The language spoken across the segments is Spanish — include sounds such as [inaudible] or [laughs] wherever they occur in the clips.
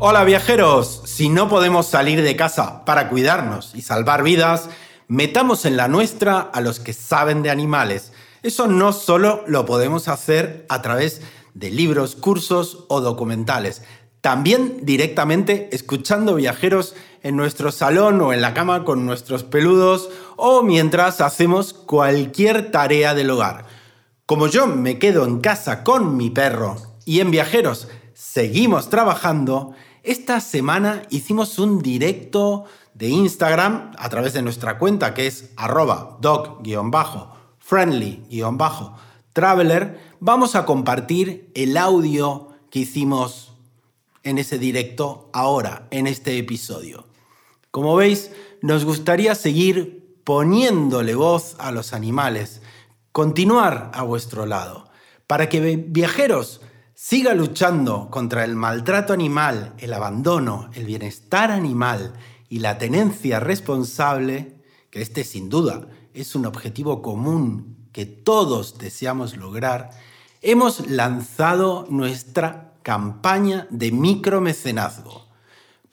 Hola viajeros, si no podemos salir de casa para cuidarnos y salvar vidas, metamos en la nuestra a los que saben de animales. Eso no solo lo podemos hacer a través de libros, cursos o documentales, también directamente escuchando viajeros en nuestro salón o en la cama con nuestros peludos o mientras hacemos cualquier tarea del hogar. Como yo me quedo en casa con mi perro y en viajeros seguimos trabajando, esta semana hicimos un directo de Instagram a través de nuestra cuenta que es arroba dog-friendly-traveler. Vamos a compartir el audio que hicimos en ese directo ahora, en este episodio. Como veis, nos gustaría seguir poniéndole voz a los animales, continuar a vuestro lado, para que viajeros siga luchando contra el maltrato animal, el abandono, el bienestar animal y la tenencia responsable, que este sin duda es un objetivo común que todos deseamos lograr, hemos lanzado nuestra campaña de micromecenazgo.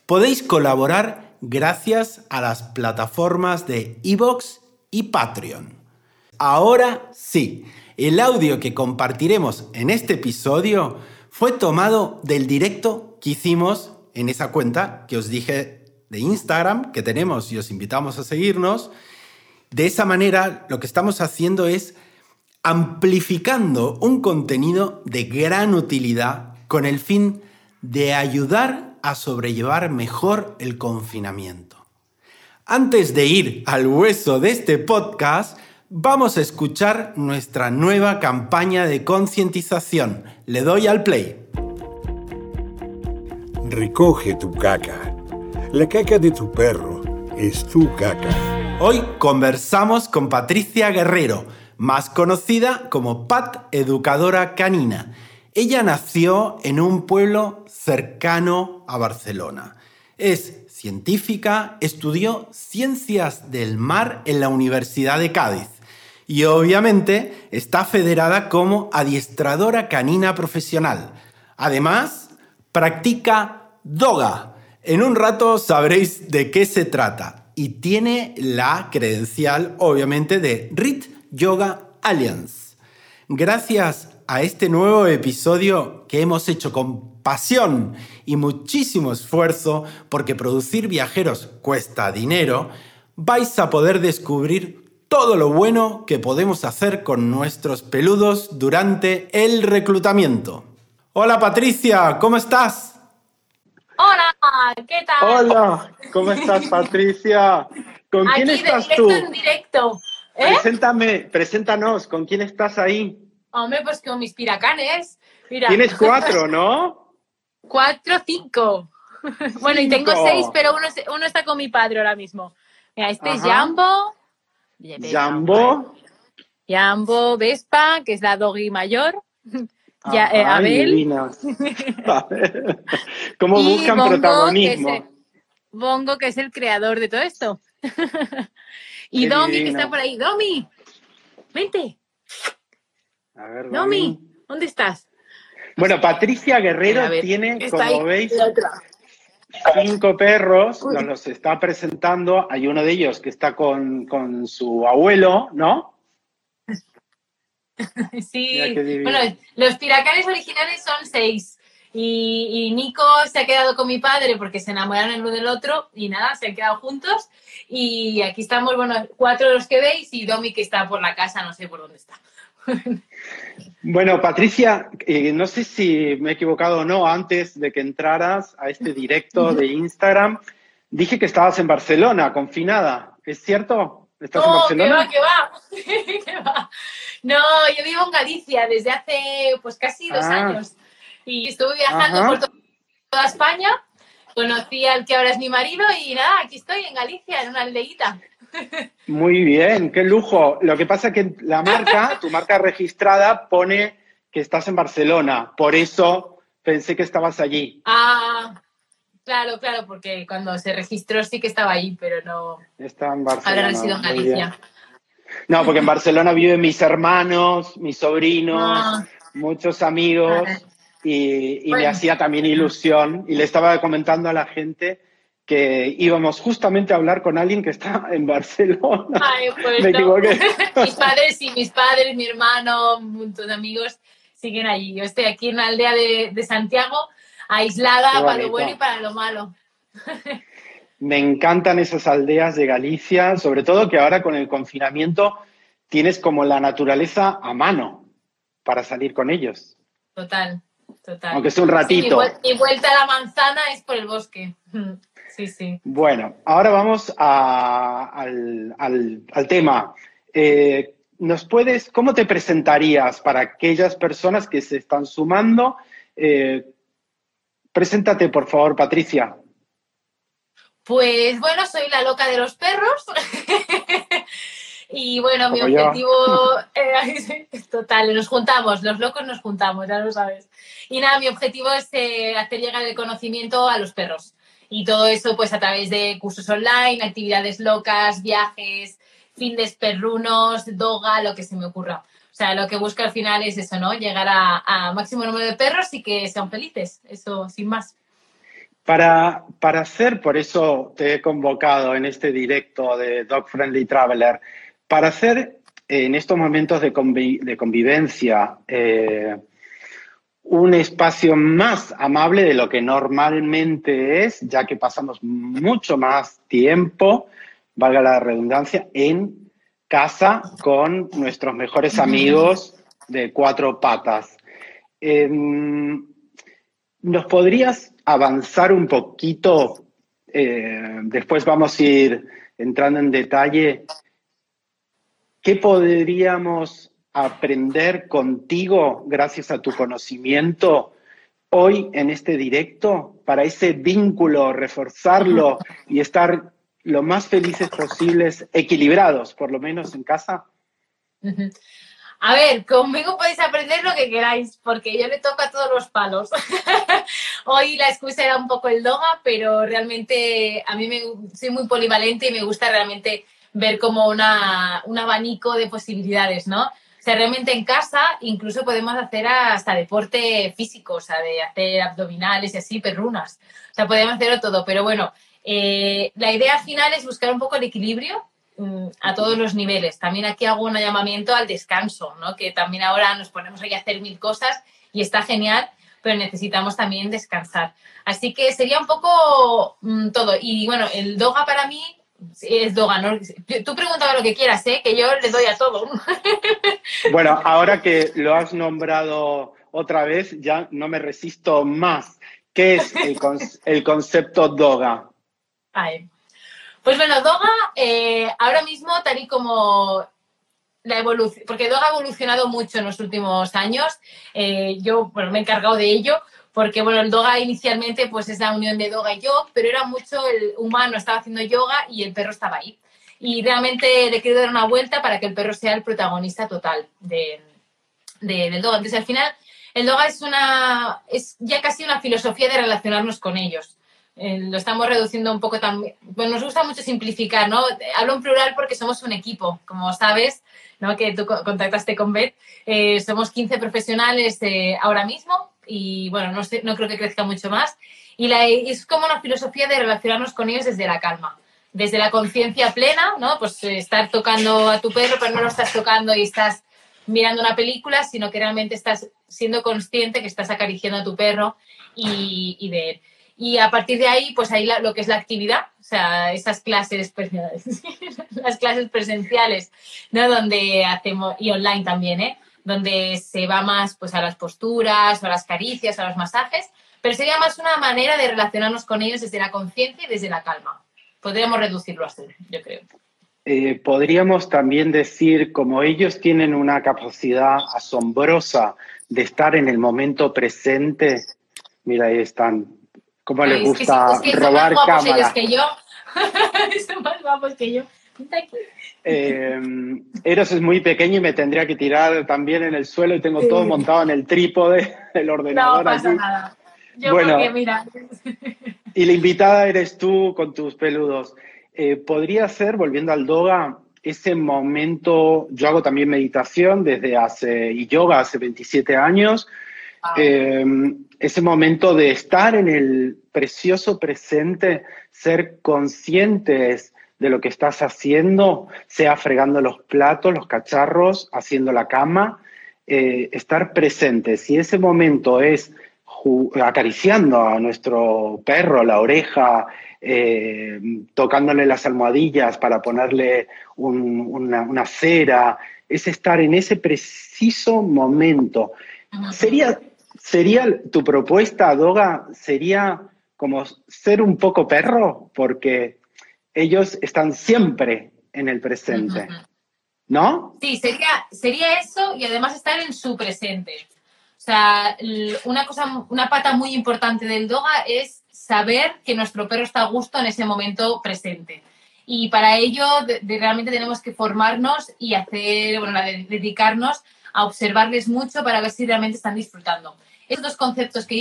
Podéis colaborar gracias a las plataformas de iVoox y Patreon. Ahora sí, el audio que compartiremos en este episodio fue tomado del directo que hicimos en esa cuenta que os dije de Instagram que tenemos y os invitamos a seguirnos. De esa manera lo que estamos haciendo es amplificando un contenido de gran utilidad con el fin de ayudar a sobrellevar mejor el confinamiento. Antes de ir al hueso de este podcast, vamos a escuchar nuestra nueva campaña de concientización. Le doy al play. Recoge tu caca. La caca de tu perro es tu caca. Hoy conversamos con Patricia Guerrero, más conocida como Pat Educadora Canina. Ella nació en un pueblo cercano a Barcelona. Es científica, estudió ciencias del mar en la Universidad de Cádiz y obviamente está federada como adiestradora canina profesional. Además, practica doga. En un rato sabréis de qué se trata y tiene la credencial obviamente de RIT Yoga Alliance. Gracias a este nuevo episodio que hemos hecho con pasión y muchísimo esfuerzo, porque producir viajeros cuesta dinero, vais a poder descubrir todo lo bueno que podemos hacer con nuestros peludos durante el reclutamiento. Hola Patricia, ¿cómo estás? Hola, ¿qué tal? Hola, ¿cómo estás Patricia? ¿Con quién estás directo tú? en directo. ¿Eh? Preséntame, preséntanos, ¿con quién estás ahí? Hombre, pues con mis piracanes. Mira. Tienes cuatro, [laughs] ¿no? Cuatro, cinco. [laughs] bueno, y tengo seis, pero uno, uno está con mi padre ahora mismo. Mira, este es. Jambo. Jambo. Jambo Vespa, que es la doggy mayor. [laughs] Ya, eh, Abel. [laughs] ¿Cómo Y buscan Bongo, que protagonismo? el- Bongo, que es el creador de todo esto. [laughs] y Qué Domi, que está por ahí. Domi, vente. A ver, Domi, Domi. ¿dónde estás? Bueno, Patricia Guerrero ver, tiene, está ahí, como veis. Cinco perros, nos los está presentando. Hay uno de ellos que está con, con su abuelo, ¿no? [laughs] Sí, bueno, los piracanes originales son seis. Y, y Nico se ha quedado con mi padre porque se enamoraron el uno del otro y nada, se han quedado juntos. Y aquí estamos, bueno, cuatro de los que veis y Domi que está por la casa, no sé por dónde está. Bueno, Patricia, eh, no sé si me he equivocado o no, antes de que entraras a este directo de Instagram, dije que estabas en Barcelona, confinada. ¿Es cierto? ¿Estás en No, que va, que va, [laughs] que va. No, yo vivo en Galicia desde hace pues casi dos Ah. años. Y estuve viajando Ajá. por to- toda España conocí al que ahora es mi marido y nada, aquí estoy en Galicia, en una aldeíta. Muy bien, qué lujo. Lo que pasa es que la marca, tu marca registrada, pone que estás en Barcelona. Por eso pensé que estabas allí. Ah, claro, claro, porque cuando se registró sí que estaba allí, pero no. Está en Barcelona. Ahora resido en Galicia. No, porque en Barcelona viven mis hermanos, mis sobrinos, Ah. muchos amigos y, me hacía también ilusión. Y le estaba comentando a la gente que íbamos justamente a hablar con alguien que está en Barcelona. Ay, pues Me no. equivoqué. [laughs] mis padres sí, mis padres, mi hermano, un montón de amigos siguen allí. Yo estoy aquí en una aldea de, de Santiago, aislada para lo bueno y para lo malo. Me encantan esas aldeas de Galicia, sobre todo que ahora con el confinamiento tienes como la naturaleza a mano para salir con ellos. Total, total. Aunque sea un Sí, mi, ratito. vuel- mi vuelta a la manzana es por el bosque. Sí, sí. Bueno, ahora vamos a- al, al- al tema. Eh, ¿Nos puedes, cómo te presentarías para aquellas personas que se están sumando? Eh, preséntate, por favor, Patricia. Pues bueno, soy la loca de los perros. [laughs] y bueno, mi Como objetivo. eh, [laughs] total, nos juntamos, los locos nos juntamos, ya lo sabes. Y nada, mi objetivo es eh, hacer llegar el conocimiento a los perros. Y todo eso, pues a través de cursos online, actividades locas, viajes, findes perrunos, doga, lo que se me ocurra. O sea, lo que busco al final es eso, ¿no? Llegar a, máximo número de perros y que sean felices. Eso, sin más. Para, para hacer, por eso te he convocado en este directo de Dog Friendly Traveler, para hacer eh, en estos momentos de convivencia eh, un espacio más amable de lo que normalmente es, ya que pasamos mucho más tiempo, valga la redundancia, en casa con nuestros mejores amigos de cuatro patas. Em, ¿Nos podrías avanzar un poquito? eh, después vamos a ir entrando en detalle. ¿Qué podríamos aprender contigo gracias a tu conocimiento hoy en este directo para ese vínculo, reforzarlo y estar lo más felices posibles, equilibrados, por lo menos en casa? A ver, conmigo podéis aprender lo que queráis, porque yo le toco a todos los palos. [laughs] Hoy la excusa era un poco el doga, pero realmente a mí me, soy muy polivalente y me gusta realmente ver como una, un abanico de posibilidades, ¿no? O sea, realmente en casa incluso podemos hacer hasta deporte físico, o sea, de hacer abdominales y así, perrunas. O sea, podemos hacerlo todo, pero bueno, eh, la idea final es buscar un poco el equilibrio mm, a todos los niveles. También aquí hago un llamamiento al descanso, ¿no? que también ahora nos ponemos ahí a hacer mil cosas y está genial, pero necesitamos también descansar. Así que sería un poco mm, todo. Y bueno, el doga para mí es doga, ¿no? Tú pregúntame lo que quieras, ¿eh? que yo le doy a todo. [laughs] Bueno, ahora que lo has nombrado otra vez, ya no me resisto más. ¿Qué es el, con- el concepto doga? Ay. Pues bueno, Doga, eh, ahora mismo, tal y como la evolución, porque Doga ha evolucionado mucho en los últimos años, eh, yo bueno, me he encargado de ello, porque bueno, el Doga inicialmente pues es la unión de Doga y yo, pero era mucho el humano estaba haciendo yoga y el perro estaba ahí. Y realmente le quiero dar una vuelta para que el perro sea el protagonista total de, de- del Doga. Entonces al final, el Doga es, una, es ya casi una filosofía de relacionarnos con ellos. Eh, lo estamos reduciendo un poco también. Pues nos gusta mucho simplificar, ¿no? Hablo en plural porque somos un equipo, como sabes, ¿no? Que tú co- contactaste con Beth. Eh, somos 15 profesionales eh, ahora mismo y, bueno, no, sé, no creo que crezca mucho más. Y la, es como una filosofía de relacionarnos con ellos desde la calma, desde la conciencia plena, ¿no? Pues eh, estar tocando a tu perro, pero no lo estás tocando y estás mirando una película, sino que realmente estás siendo consciente que estás acariciando a tu perro y, y de él. Y a partir de ahí, pues ahí lo que es la actividad, o sea, esas clases, [laughs] las clases presenciales, ¿no? Donde hacemos, y online también, ¿eh? Donde se va más pues a las posturas, a las caricias, a los masajes, pero sería más una manera de relacionarnos con ellos desde la conciencia y desde la calma. Podríamos reducirlo así, yo creo. Eh, podríamos también decir, como ellos tienen una capacidad asombrosa de estar en el momento presente, mira, ahí están ¿Cómo les Es que gusta es que son robar más guapos ellos cámara? que yo. [laughs] son más guapos que yo. Eh, Eros es muy pequeño y me tendría que tirar también en el suelo y tengo Sí. todo montado en el trípode [laughs] del No ordenador. pasa aquí. nada. Yo Bueno. porque, mira, Y la invitada eres tú con tus peludos. Eh, ¿Podría ser, volviendo al yoga, ese momento, yo hago también meditación desde hace, y yoga hace 27 años, ah, eh, ese momento de estar en el precioso presente, ser conscientes de lo que estás haciendo, sea fregando los platos, los cacharros, haciendo la cama, eh, estar presentes. Si ese momento es acariciando a nuestro perro la oreja, eh, tocándole las almohadillas para ponerle un- una, una cera, es estar en ese preciso momento. Sería, sería tu propuesta, Doga, sería como ser un poco perro, porque ellos están siempre en el presente. ¿no? Sí, sería, sería eso y además estar en su presente. O sea, una cosa, una pata muy importante del yoga es saber que nuestro perro está a gusto en ese momento presente. Y para ello de- de- realmente tenemos que formarnos y hacer, bueno, dedicarnos a observarles mucho para ver si realmente están disfrutando. Estos dos conceptos que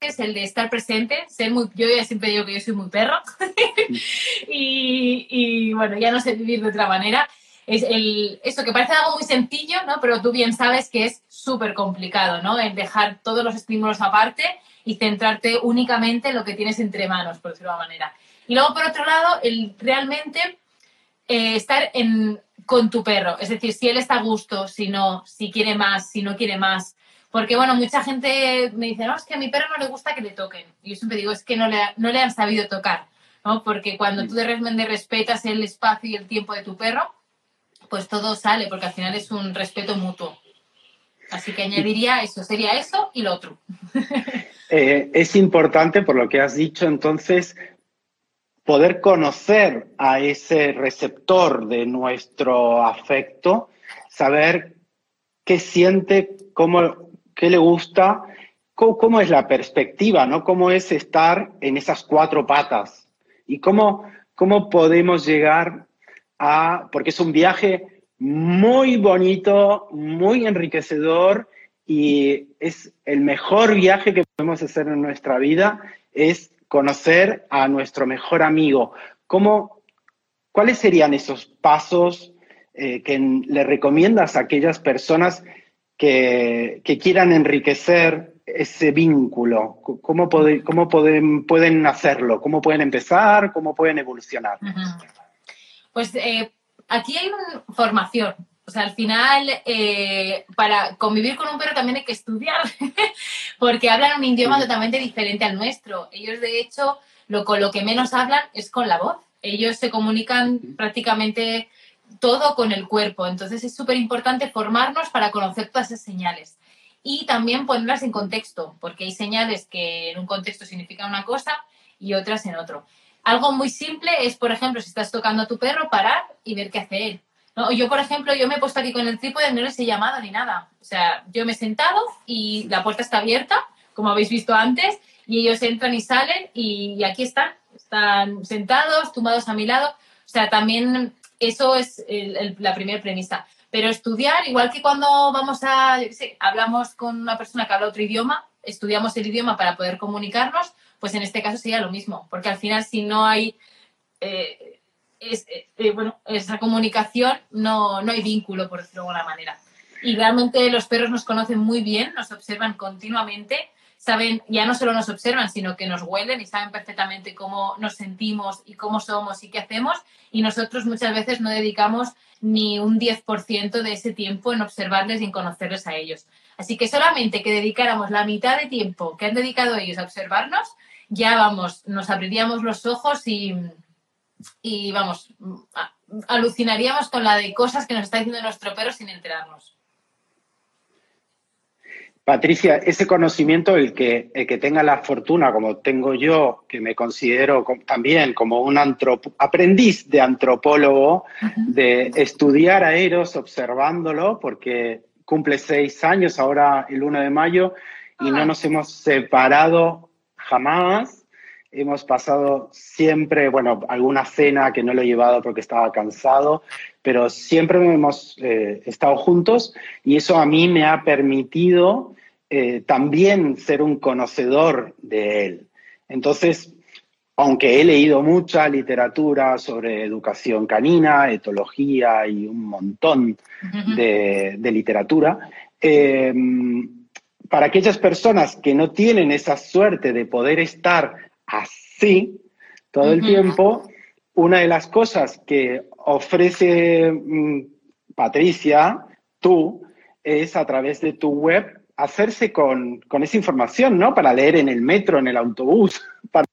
dices, el de estar presente, ser muy, yo ya siempre digo que yo soy muy perro [laughs] y, y, bueno, ya no sé vivir de otra manera. Es el, eso que parece algo muy sencillo, ¿no? Pero tú bien sabes que es súper complicado, ¿no? El dejar todos los estímulos aparte y centrarte únicamente en lo que tienes entre manos, por decirlo de alguna manera. Y luego, por otro lado, el realmente eh, estar en, con tu perro. Es decir, si él está a gusto, si no, si quiere más, si no quiere más. Porque, bueno, mucha gente me dice, no, es que a mi perro no le gusta que le toquen. Y yo siempre digo, es que no le, no le han sabido tocar, ¿no? Porque cuando tú de repente respetas el espacio y el tiempo de tu perro, pues todo sale, porque al final es un respeto mutuo. Así que añadiría eso, sería eso y lo otro. [laughs] Eh, es importante, por lo que has dicho, entonces, poder conocer a ese receptor de nuestro afecto, saber qué siente, cómo, qué le gusta, cómo, es la perspectiva, ¿no? Cómo es estar en esas cuatro patas y cómo, cómo podemos llegar a, porque es un viaje muy bonito, muy enriquecedor y es el mejor viaje que podemos hacer en nuestra vida, es conocer a nuestro mejor amigo. ¿Cómo, ¿Cuáles serían esos pasos eh, que le recomiendas a aquellas personas que, que quieran enriquecer ese vínculo? ¿Cómo, cómo pueden, pueden hacerlo? ¿Cómo pueden empezar? ¿Cómo pueden evolucionar? Ujú. Pues eh, aquí hay una formación. O sea, al final, eh, para convivir con un perro también hay que estudiar, [laughs] porque hablan un idioma Sí. totalmente diferente al nuestro. Ellos, de hecho, lo, con lo que menos hablan es con la voz. Ellos se comunican prácticamente todo con el cuerpo. Entonces es súper importante formarnos para conocer todas esas señales. Y también ponerlas en contexto, porque hay señales que en un contexto significan una cosa y otras en otro. Algo muy simple es, por ejemplo, si estás tocando a tu perro, parar y ver qué hace él. ¿no? Yo, por ejemplo, yo me he puesto aquí con el trípode, no les he llamado ni nada. O sea, yo me he sentado y la puerta está abierta, como habéis visto antes, y ellos entran y salen y, aquí están. Están sentados, tumbados a mi lado. O sea, también eso es el- la primera premisa. Pero estudiar, igual que cuando vamos a, hablamos con una persona que habla otro idioma, estudiamos el idioma para poder comunicarnos, pues en este caso sería lo mismo, porque al final si no hay eh, es- eh, eh, bueno, esa comunicación, no, no hay vínculo, por decirlo de alguna manera. Y realmente los perros nos conocen muy bien, nos observan continuamente, saben, ya no solo nos observan, sino que nos huelen y saben perfectamente cómo nos sentimos y cómo somos y qué hacemos. Y nosotros muchas veces no dedicamos ni un 10% de ese tiempo en observarles y en conocerles a ellos. Así que solamente que dedicáramos la mitad de tiempo que han dedicado ellos a observarnos, ya vamos, nos abriríamos los ojos y, y vamos, alucinaríamos con la de cosas que nos está diciendo nuestro perro sin enterarnos. Patricia, ese conocimiento, el que, el que tenga la fortuna, como tengo yo, que me considero también como un aprendiz de antropólogo, de estudiar a Eros observándolo, porque cumple seis años ahora el 1 de mayo y no Ah. nos hemos separado jamás. Hemos pasado siempre, bueno, alguna cena que no lo he llevado porque estaba cansado, pero siempre hemos eh, estado juntos y eso a mí me ha permitido eh, también ser un conocedor de él. Entonces, aunque he leído mucha literatura sobre educación canina, etología y un montón de, literatura, eh, para aquellas personas que no tienen esa suerte de poder estar así todo el tiempo, una de las cosas que ofrece mm, Patricia, tú, es a través de tu web hacerse con, esa información, ¿no? Para leer en el metro, en el autobús, [laughs] para,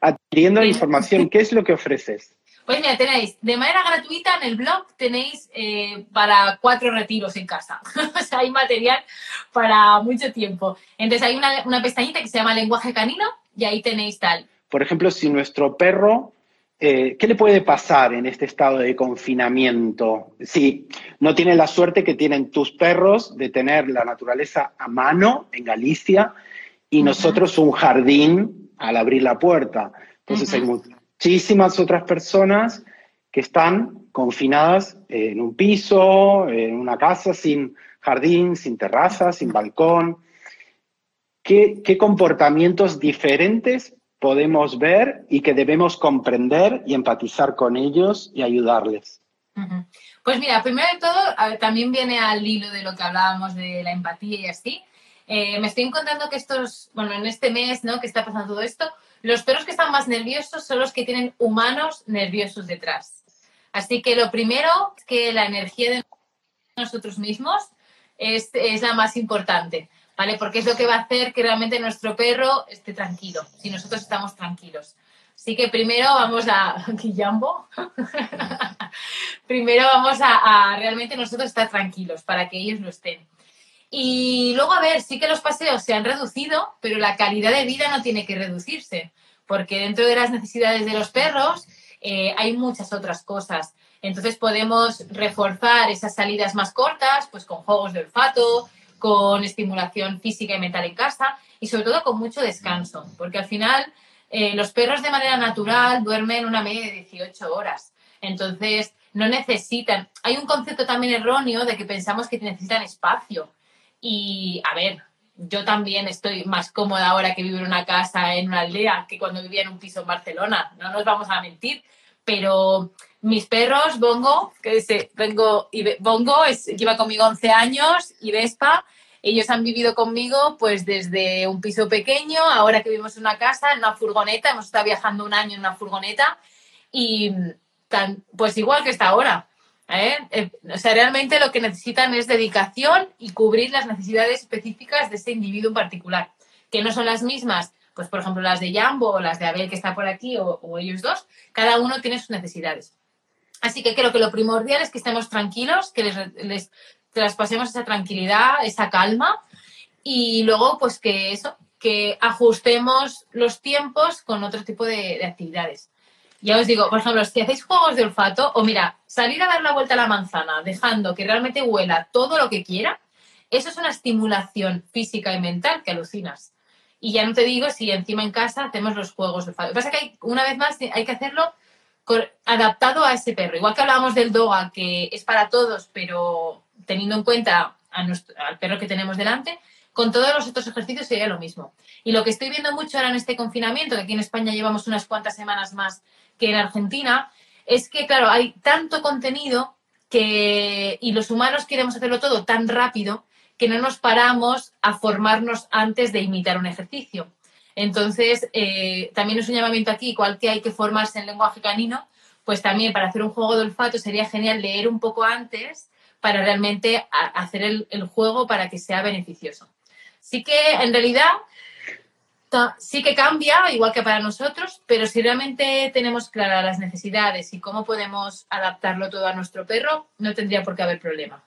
adquiriendo información. ¿Qué es lo que ofreces? Pues mira, tenéis de manera gratuita en el blog, tenéis eh, para cuatro retiros en casa. [laughs] o sea, hay material para mucho tiempo. Entonces hay una, una pestañita que se llama lenguaje canino y ahí tenéis tal. Por ejemplo, si nuestro perro, eh, ¿qué le puede pasar en este estado de confinamiento? Si no tiene la suerte que tienen tus perros de tener la naturaleza a mano en Galicia y nosotros un jardín al abrir la puerta. Entonces hay muchísimas otras personas que están confinadas en un piso, en una casa sin jardín, sin terraza, sin balcón. ¿Qué, comportamientos diferentes podemos ver y que debemos comprender y empatizar con ellos y ayudarles? Pues mira, primero de todo, también viene al hilo de lo que hablábamos de la empatía y así. Eh, me estoy encontrando que estos, bueno, en este mes, ¿no? Que está pasando todo esto, los perros que están más nerviosos son los que tienen humanos nerviosos detrás. Así que lo primero es que la energía de nosotros mismos es, es la más importante. ¿Vale? Porque es lo que va a hacer que realmente nuestro perro esté tranquilo, si nosotros estamos tranquilos. Así que primero vamos a... [laughs] Guillambo. [laughs] primero vamos a, realmente nosotros estar tranquilos para que ellos lo estén. Y luego, a ver, sí que los paseos se han reducido, pero la calidad de vida no tiene que reducirse, porque dentro de las necesidades de los perros eh, hay muchas otras cosas. Entonces podemos reforzar esas salidas más cortas, pues con juegos de olfato, con estimulación física y mental en casa y sobre todo con mucho descanso, porque al final eh, los perros de manera natural duermen una media de 18 horas. Entonces, no necesitan. Hay un concepto también erróneo de que pensamos que necesitan espacio. Y, a ver, yo también estoy más cómoda ahora que vivo en una casa en una aldea que cuando vivía en un piso en Barcelona. No nos vamos a mentir. Pero mis perros, Bongo, que dice, vengo, y Bongo es, lleva conmigo 11 años y Vespa, ellos han vivido conmigo pues desde un piso pequeño, ahora que vivimos en una casa, en una furgoneta, hemos estado viajando un año en una furgoneta y tan, pues igual que está ahora. ¿eh? Eh, o sea, realmente lo que necesitan es dedicación y cubrir las necesidades específicas de ese individuo en particular, que no son las mismas, pues por ejemplo las de Jambo o las de Abel que está por aquí o, ellos dos, cada uno tiene sus necesidades. Así que creo que lo primordial es que estemos tranquilos, que les, traspasemos esa tranquilidad, esa calma y luego pues que eso, que ajustemos los tiempos con otro tipo de, actividades. Ya os digo, por ejemplo, si hacéis juegos de olfato o mira, salir a dar la vuelta a la manzana dejando que realmente huela todo lo que quiera, eso es una estimulación física y mental que alucinas. Y ya no te digo si encima en casa hacemos los juegos. Lo que pasa es que hay, una vez más hay que hacerlo adaptado a ese perro. Igual que hablábamos del doga, que es para todos, pero teniendo en cuenta al perro que tenemos delante, con todos los otros ejercicios sería lo mismo. Y lo que estoy viendo mucho ahora en este confinamiento, que aquí en España llevamos unas cuantas semanas más que en Argentina, es que, claro, hay tanto contenido que, y los humanos queremos hacerlo todo tan rápido que no nos paramos a formarnos antes de imitar un ejercicio. Entonces, eh, también es un llamamiento aquí, igual que hay que formarse en lenguaje canino, pues también para hacer un juego de olfato sería genial leer un poco antes para realmente hacer el, juego para que sea beneficioso. Sí que en realidad sí que cambia, igual que para nosotros, pero si realmente tenemos claras las necesidades y cómo podemos adaptarlo todo a nuestro perro, no tendría por qué haber problema.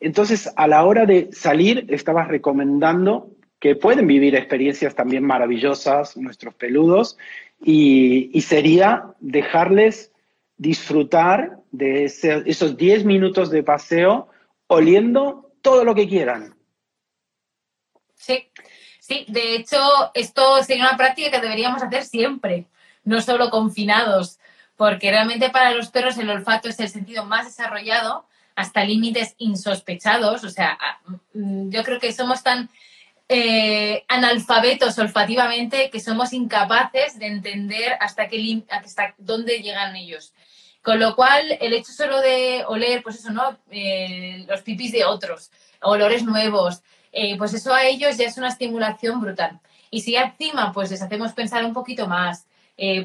Entonces, a la hora de salir, estabas recomendando que pueden vivir experiencias también maravillosas, nuestros peludos, y, sería dejarles disfrutar de esos 10 minutos de paseo oliendo todo lo que quieran. Sí, Sí, de hecho, esto sería una práctica que deberíamos hacer siempre, no solo confinados, porque realmente para los perros el olfato es el sentido más desarrollado hasta límites insospechados. O sea, mm, yo creo que somos tan eh, analfabetos olfativamente que somos incapaces de entender hasta, qué, hasta dónde llegan ellos. Con lo cual, el hecho solo de oler, pues eso, ¿no? Eh, los pipis de otros, olores nuevos, eh, pues eso a ellos ya es una estimulación brutal. Y si encima, pues les hacemos pensar un poquito más,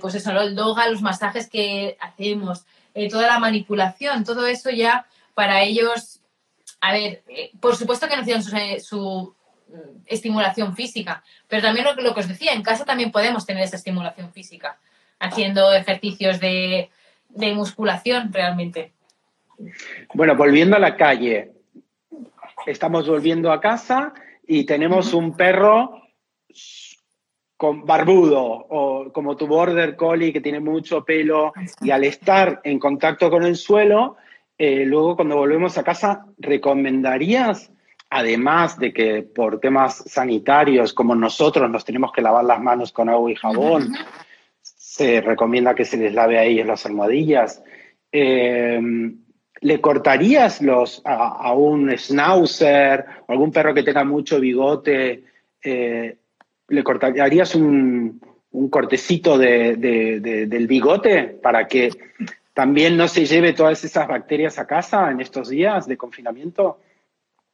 pues eso, el yoga, los masajes que hacemos, toda la manipulación, todo eso ya para ellos, a ver, por supuesto que necesitan su Mm, estimulación física. Pero también lo, lo, que os decía, en casa también podemos tener esa estimulación física, haciendo ejercicios de, musculación realmente. Bueno, volviendo a la calle, estamos volviendo a casa y tenemos un perro con barbudo o como tu border collie que tiene mucho pelo y al estar en contacto con el suelo, eh, luego cuando volvemos a casa, ¿recomendarías además de que por temas sanitarios, como nosotros nos tenemos que lavar las manos con agua y jabón, se recomienda que se les lave a ellos las almohadillas. Eh, ¿Le cortarías los, a, un schnauzer o algún perro que tenga mucho bigote? Eh, ¿Le cortarías un, cortecito del bigote para que también no se lleve todas esas bacterias a casa en estos días de confinamiento?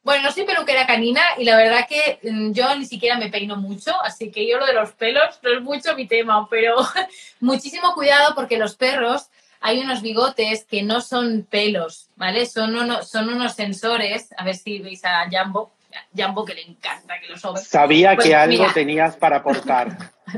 Bueno, no soy peluquera canina y la verdad que mm, yo ni siquiera me peino mucho, así que yo lo de los pelos no es mucho mi tema, pero [laughs] muchísimo cuidado porque los perros hay unos bigotes que no son pelos, ¿vale? Son, son unos sensores, a ver si veis a Jambo, Jambo que le encanta que los sobre. Sabía que pues algo tenías para aportar. [laughs]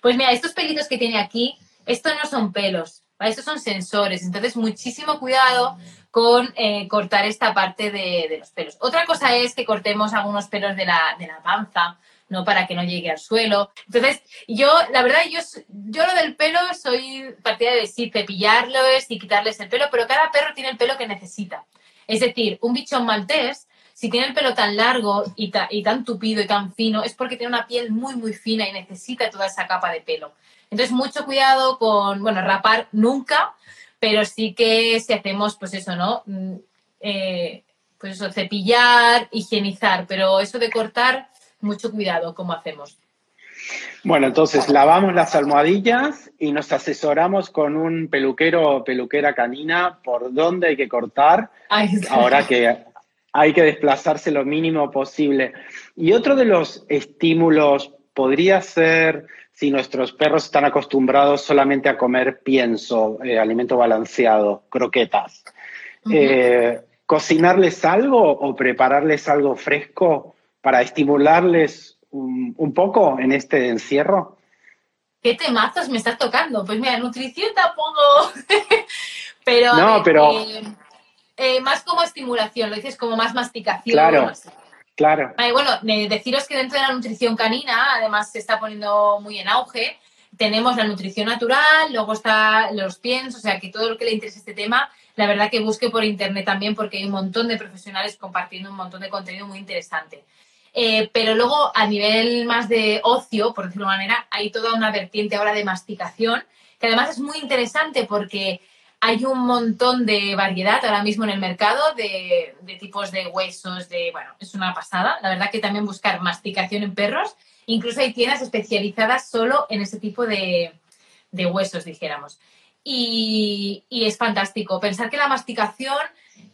pues mira, estos pelitos que tiene aquí, estos no son pelos, Estos son sensores, entonces muchísimo cuidado con eh, cortar esta parte de, los pelos. Otra cosa es que cortemos algunos pelos de la, panza, ¿no? Para que no llegue al suelo. Entonces, yo, la verdad, yo, yo lo del pelo soy partida de sí, cepillarlos y quitarles el pelo, pero cada perro tiene el pelo que necesita. Es decir, un bichón maltés, si tiene el pelo tan largo y tan tupido y tan fino, es porque tiene una piel muy, muy fina y necesita toda esa capa de pelo. Entonces, mucho cuidado con, bueno, rapar nunca, pero sí que si hacemos, pues eso, ¿no? Mm, eh, pues eso, cepillar, higienizar, pero eso de cortar, mucho cuidado cómo hacemos. Bueno, entonces lavamos las almohadillas y nos asesoramos con un peluquero o peluquera canina por dónde hay que cortar. Ahora que hay que desplazarse lo mínimo posible. Y otro de los estímulos podría ser si nuestros perros están acostumbrados solamente a comer pienso, eh, alimento balanceado, croquetas. Eh, ¿Cocinarles algo o prepararles algo fresco para estimularles un, poco en este encierro? ¿Qué temazos me estás tocando? Pues mira, nutrición tampoco. [laughs] pero. No, pero. Eh, más como estimulación, lo dices como más masticación. Claro. Claro. bueno, deciros que dentro de la nutrición canina, además se está poniendo muy en auge, tenemos la nutrición natural, luego está los piensos, o sea que todo lo que le interese este tema, la verdad que busque por internet también porque hay un montón de profesionales compartiendo un montón de contenido muy interesante. Eh, pero luego a nivel más de ocio, por decirlo de manera, hay toda una vertiente ahora de masticación, que además es muy interesante porque hay un montón de variedad ahora mismo en el mercado de, tipos de huesos, de, bueno, es una pasada. La verdad que también buscar masticación en perros, incluso hay tiendas especializadas solo en ese tipo de, huesos, dijéramos. Y, es fantástico. Pensar que la masticación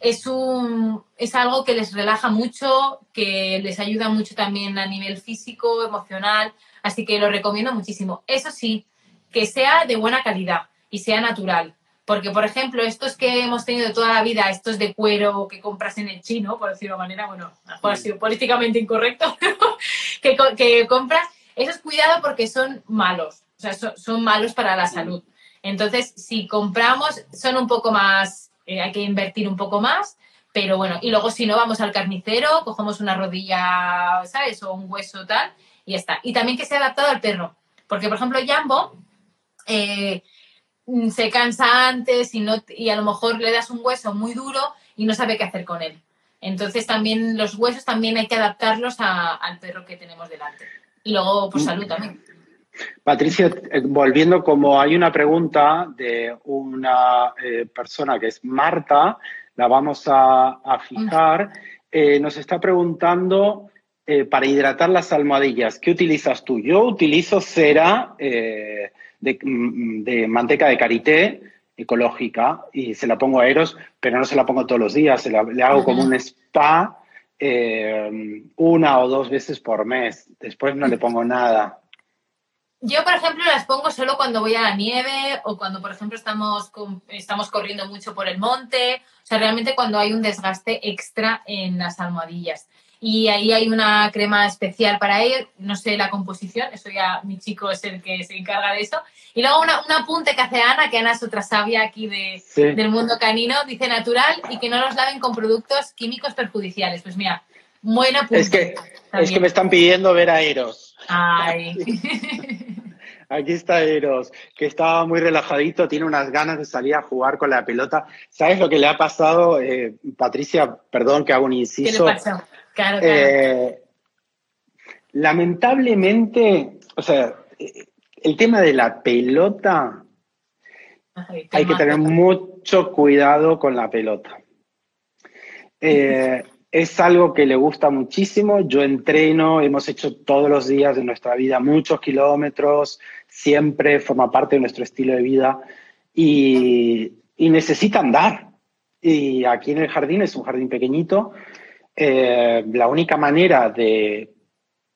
es, un, es algo que les relaja mucho, que les ayuda mucho también a nivel físico, emocional, así que lo recomiendo muchísimo. Eso sí, que sea de buena calidad y sea natural porque, por ejemplo, estos que hemos tenido toda la vida, estos de cuero que compras en el chino, por decirlo de manera, bueno, ha sido políticamente incorrecto, [laughs] que, que, compras, esos cuidado porque son malos, o sea, son, malos para la salud. Entonces, si compramos, son un poco más, eh, hay que invertir un poco más, pero bueno, y luego si no, vamos al carnicero, cogemos una rodilla, ¿sabes? O un hueso tal, y ya está. Y también que sea adaptado al perro, porque, por ejemplo, Jambo, eh, se cansa antes y, no, y a lo mejor le das un hueso muy duro y no sabe qué hacer con él. Entonces también los huesos también hay que adaptarlos al perro que tenemos delante. Y luego, pues salud también. Patricia, eh, volviendo como hay una pregunta de una eh, persona que es Marta, la vamos a, fijar, eh, nos está preguntando para hidratar las almohadillas, ¿qué utilizas tú? Yo utilizo cera de, mm, de, manteca de karité ecológica y se la pongo a Eros, pero no se la pongo todos los días, le hago como un spa una o dos veces por mes, después no le pongo nada. Yo, por ejemplo, las pongo solo cuando voy a la nieve o cuando, por ejemplo, estamos, estamos corriendo mucho por el monte. O sea, realmente cuando hay un desgaste extra en las almohadillas. Y ahí hay una crema especial para ello. No sé la composición, eso ya mi chico es el que se encarga de eso. Y luego una, un apunte que hace Ana, que Ana es otra sabia aquí de, del mundo canino, dice natural y que no los laven con productos químicos perjudiciales. Pues mira, buena apunte. Es que, es que me están pidiendo ver a Eros. Ay. [laughs] Aquí está Eros, que estaba muy relajadito, tiene unas ganas de salir a jugar con la pelota. ¿Sabes lo que le ha pasado, eh, Patricia? Perdón que hago un inciso. ¿Qué le pasó? Claro, claro. Eh, lamentablemente, o sea, el tema de la pelota, hay que tener mucho cuidado con la pelota. [laughs] Eh, es algo que le gusta muchísimo. Yo entreno, hemos hecho todos los días de nuestra vida muchos kilómetros, siempre forma parte de nuestro estilo de vida y, necesita andar. Y aquí en el jardín es un jardín pequeñito. Eh, la única manera de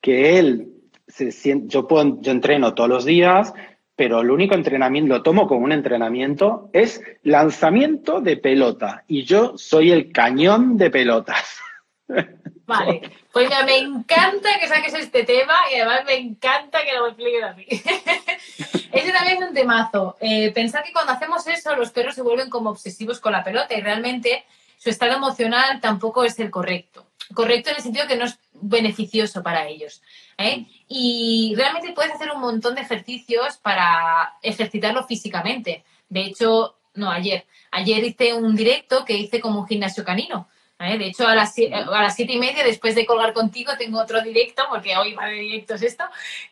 que él se sienta, yo, puedo, yo entreno todos los días, pero el único entrenamiento, lo tomo como un entrenamiento, es lanzamiento de pelota. Y yo soy el cañón de pelotas. [laughs] Vale, pues ya me encanta que saques este tema y además me encanta que lo expliques así. [laughs] Ese también es un temazo. Eh, pensar que cuando hacemos eso los perros se vuelven como obsesivos con la pelota y realmente su estado emocional tampoco es el correcto. Correcto en el sentido que no es beneficioso para ellos. ¿eh? Y realmente puedes hacer un montón de ejercicios para ejercitarlo físicamente. De hecho, no, ayer. Ayer hice un directo que hice como un gimnasio canino ¿eh? De hecho, a las, a las siete y media, después de colgar contigo, tengo otro directo, porque hoy va de directos esto,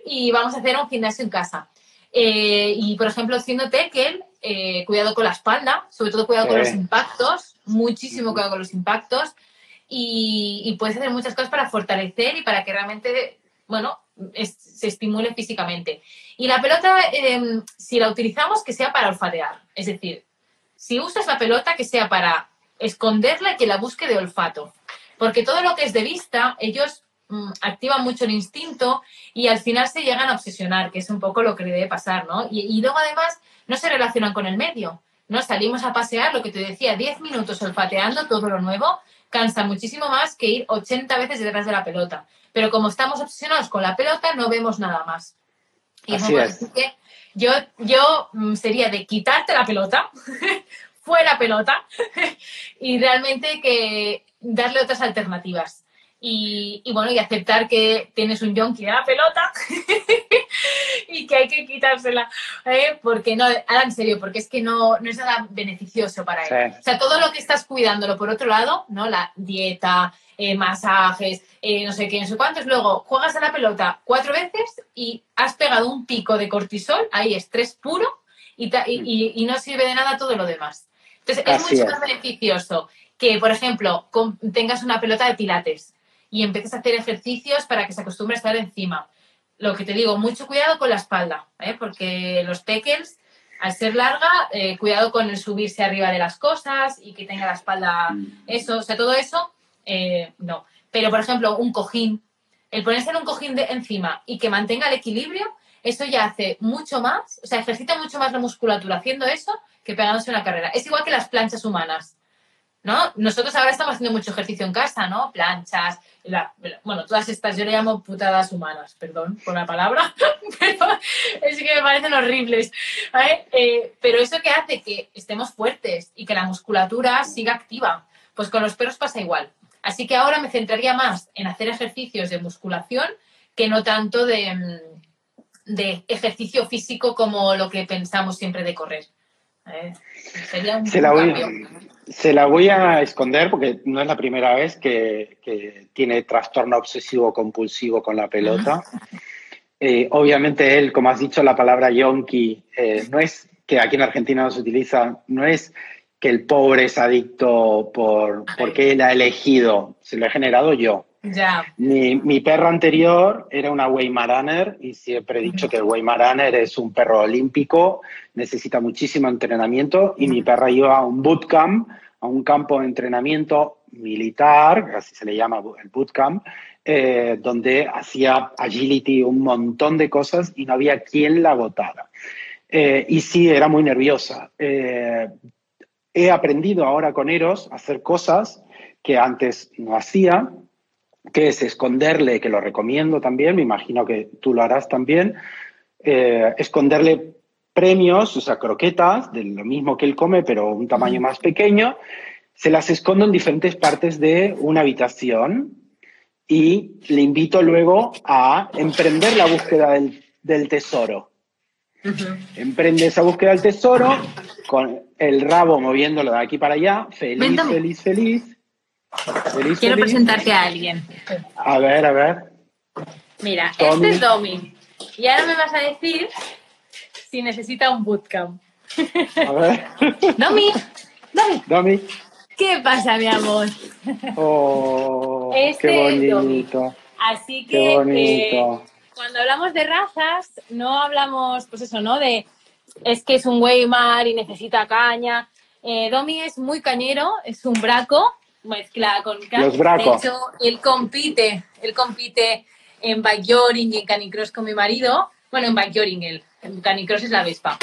y vamos a hacer un gimnasio en casa. Eh, y, por ejemplo, haciendo tekel, eh, cuidado con la espalda, sobre todo cuidado con los impactos, muchísimo cuidado con los impactos, y, puedes hacer muchas cosas para fortalecer y para que realmente, bueno, se estimule físicamente. Y la pelota, em, si la utilizamos, que sea para olfatear. Es decir, si usas la pelota, que sea para esconderla y que la busque de olfato. Porque todo lo que es de vista, ellos mm, activan mucho el instinto y al final se llegan a obsesionar, que es un poco lo que le debe pasar, ¿no? Y, luego además no se relacionan con el medio, ¿no? Salimos a pasear, lo que te decía, 10 minutos olfateando todo lo nuevo, cansa muchísimo más que ir 80 veces detrás de la pelota. Pero como estamos obsesionados con la pelota, no vemos nada más. Y Así es. que yo, yo mm, sería de quitarte la pelota, [laughs] fuera pelota [laughs] y realmente que darle otras alternativas. Y, bueno, y aceptar que tienes un yonki de la pelota [laughs] y que hay que quitársela. ¿eh? Porque no, ahora en serio, porque es que no, no es nada beneficioso para él. O sea, todo lo que estás cuidándolo por otro lado, ¿no? La dieta, eh, masajes, eh, no sé qué, no sé cuántos. Luego juegas a la pelota cuatro veces y has pegado un pico de cortisol, ahí estrés puro, y, y no sirve de nada todo lo demás. Entonces, es mucho más beneficioso que, por ejemplo, tengas una pelota de pilates y empieces a hacer ejercicios para que se acostumbre a estar encima. Lo que te digo, mucho cuidado con la espalda, ¿eh? porque los teckels, al ser larga, eh, cuidado con el subirse arriba de las cosas y que tenga la espalda, mm. eso, o sea, todo eso, eh, no. Pero, por ejemplo, un cojín, el ponerse en un cojín de encima y que mantenga el equilibrio, eso ya hace mucho más, o sea, ejercita mucho más la musculatura haciendo eso que pegándose una carrera. Es igual que las planchas humanas, ¿no? Nosotros ahora estamos haciendo mucho ejercicio en casa, ¿no? Planchas, bueno, todas estas yo le llamo putadas humanas, perdón por la palabra, [laughs] pero es que me parecen horribles. Eh, pero eso que hace que estemos fuertes y que la musculatura siga activa, pues con los perros pasa igual. Así que ahora me centraría más en hacer ejercicios de musculación que no tanto de, de ejercicio físico como lo que pensamos siempre de correr. Sería un Se la, voy, cambio. Se la voy a esconder porque no es la primera vez que, que tiene trastorno obsesivo compulsivo con la pelota. [laughs] Eh, obviamente él, como has dicho, la palabra yonki eh, no es que aquí en Argentina no se utiliza, no es que el pobre es adicto por, porque él ha elegido, se lo he generado yo. Ya. Mi, mi perro anterior era una Weimaraner y siempre he dicho que el Weimaraner es un perro olímpico, necesita muchísimo entrenamiento y mi perra iba a un bootcamp, a un campo de entrenamiento militar, así se le llama el bootcamp, eh, donde hacía agility, un montón de cosas y no había quien la votara. Eh, y sí, era muy nerviosa. Eh, he aprendido ahora con Eros a hacer cosas que antes no hacía, que es esconderle, que lo recomiendo también, me imagino que tú lo harás también, eh, esconderle premios, o sea, croquetas, de lo mismo que él come, pero un tamaño más pequeño, se las escondo en diferentes partes de una habitación y le invito luego a emprender la búsqueda del, del tesoro. Emprende esa búsqueda del tesoro con el rabo moviéndolo de aquí para allá, feliz, Véntame. feliz, feliz. Feliz, Quiero feliz. presentarte a alguien. A ver, a ver. Mira, este es Domi. Y ahora me vas a decir si necesita un bootcamp. A ver. Domi, Domi, Domi. ¿qué pasa, mi amor? Oh, Este qué es bonito. Así Qué que bonito. eh, cuando hablamos de razas, no hablamos, pues eso, ¿no? De es que es un Weimar y necesita caña. Eh, Domi es muy cañero, es un braco, mezcla con ca- Los bracos. De hecho, él compite, él compite en backyarding y en canicross con mi marido. Bueno, en backyarding él, en canicross es la Vespa.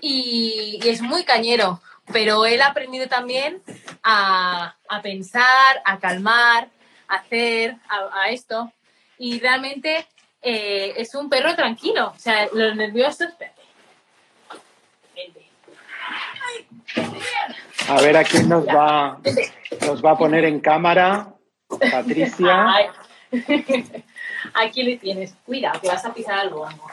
Y, y es muy cañero, pero él ha aprendido también a, a pensar, a calmar, a hacer, a, a esto. Y realmente eh, es un perro tranquilo. O sea, los nerviosos... A ver a quién nos va, nos va a poner en cámara. Patricia. Ay. [laughs] Aquí le tienes. Cuidado, que vas a pisar algo, amor.